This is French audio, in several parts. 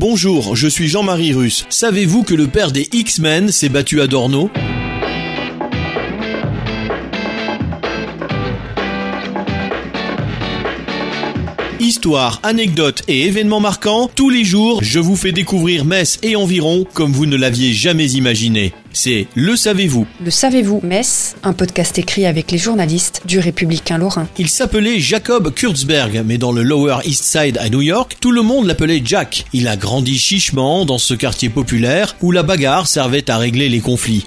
Bonjour, je suis Jean-Marie Russe. Savez-vous que le père des X-Men s'est battu à Dorno? Histoire, anecdotes et événements marquants, tous les jours, je vous fais découvrir Metz et environ comme vous ne l'aviez jamais imaginé. C'est Le Savez-vous. Le Savez-vous Metz, un podcast écrit avec les journalistes du Républicain Lorrain. Il s'appelait Jacob Kurtzberg, mais dans le Lower East Side à New York, tout le monde l'appelait Jack. Il a grandi chichement dans ce quartier populaire où la bagarre servait à régler les conflits.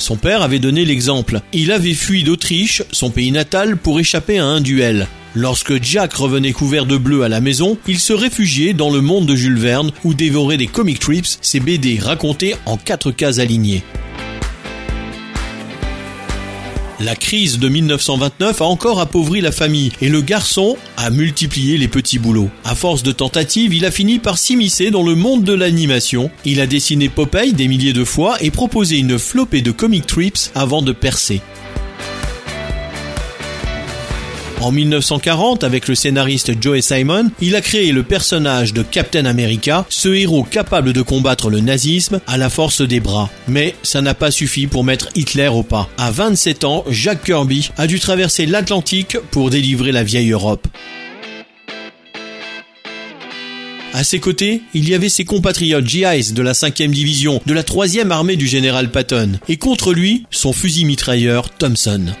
Son père avait donné l'exemple. Il avait fui d'Autriche, son pays natal, pour échapper à un duel. Lorsque Jack revenait couvert de bleu à la maison, il se réfugiait dans le monde de Jules Verne où dévorait des comic trips, ses BD racontés en quatre cases alignées. La crise de 1929 a encore appauvri la famille et le garçon a multiplié les petits boulots. À force de tentatives, il a fini par s'immiscer dans le monde de l'animation. Il a dessiné Popeye des milliers de fois et proposé une flopée de comic trips avant de percer. En 1940, avec le scénariste Joe Simon, il a créé le personnage de Captain America, ce héros capable de combattre le nazisme à la force des bras. Mais ça n'a pas suffi pour mettre Hitler au pas. À 27 ans, Jack Kirby a dû traverser l'Atlantique pour délivrer la vieille Europe. À ses côtés, il y avait ses compatriotes GIs de la 5e division, de la 3e armée du général Patton, et contre lui, son fusil mitrailleur Thompson.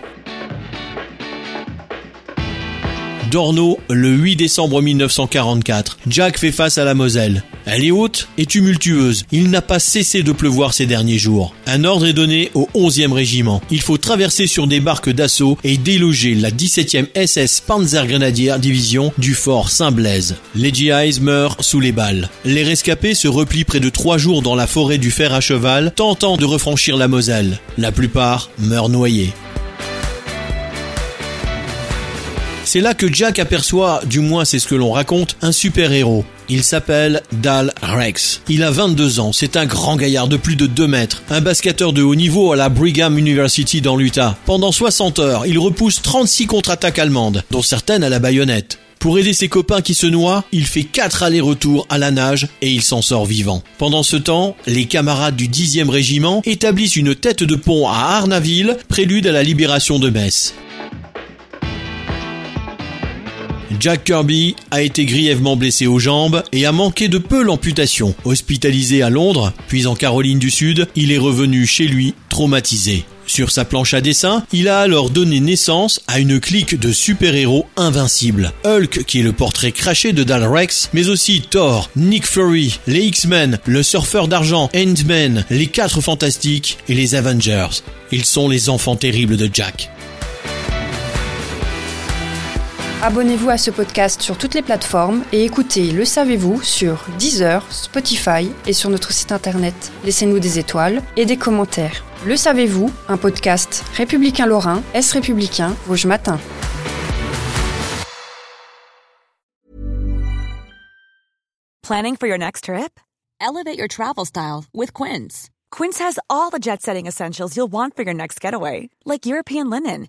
Dorno, le 8 décembre 1944. Jack fait face à la Moselle. Elle est haute et tumultueuse. Il n'a pas cessé de pleuvoir ces derniers jours. Un ordre est donné au 11e régiment. Il faut traverser sur des barques d'assaut et déloger la 17e SS Panzergrenadier Division du fort Saint-Blaise. Les GIs meurent sous les balles. Les rescapés se replient près de trois jours dans la forêt du fer à cheval, tentant de refranchir la Moselle. La plupart meurent noyés. C'est là que Jack aperçoit, du moins c'est ce que l'on raconte, un super-héros. Il s'appelle Dal Rex. Il a 22 ans, c'est un grand gaillard de plus de 2 mètres, un basketteur de haut niveau à la Brigham University dans l'Utah. Pendant 60 heures, il repousse 36 contre-attaques allemandes, dont certaines à la baïonnette. Pour aider ses copains qui se noient, il fait 4 allers-retours à la nage et il s'en sort vivant. Pendant ce temps, les camarades du 10e régiment établissent une tête de pont à Arnaville, prélude à la libération de Metz. Jack Kirby a été grièvement blessé aux jambes et a manqué de peu l'amputation. Hospitalisé à Londres, puis en Caroline du Sud, il est revenu chez lui traumatisé. Sur sa planche à dessin, il a alors donné naissance à une clique de super-héros invincibles. Hulk, qui est le portrait craché de Dal Rex, mais aussi Thor, Nick Fury, les X-Men, le surfeur d'argent, Ant-Man, les quatre fantastiques et les Avengers. Ils sont les enfants terribles de Jack. Abonnez-vous à ce podcast sur toutes les plateformes et écoutez Le Savez-vous sur Deezer, Spotify et sur notre site internet. Laissez-nous des étoiles et des commentaires. Le Savez-vous, un podcast républicain lorrain, Est républicain, Vosges Matin. Planning for your next trip? Elevate your travel style with Quince. Quince has all the jet setting essentials you'll want for your next getaway, like European linen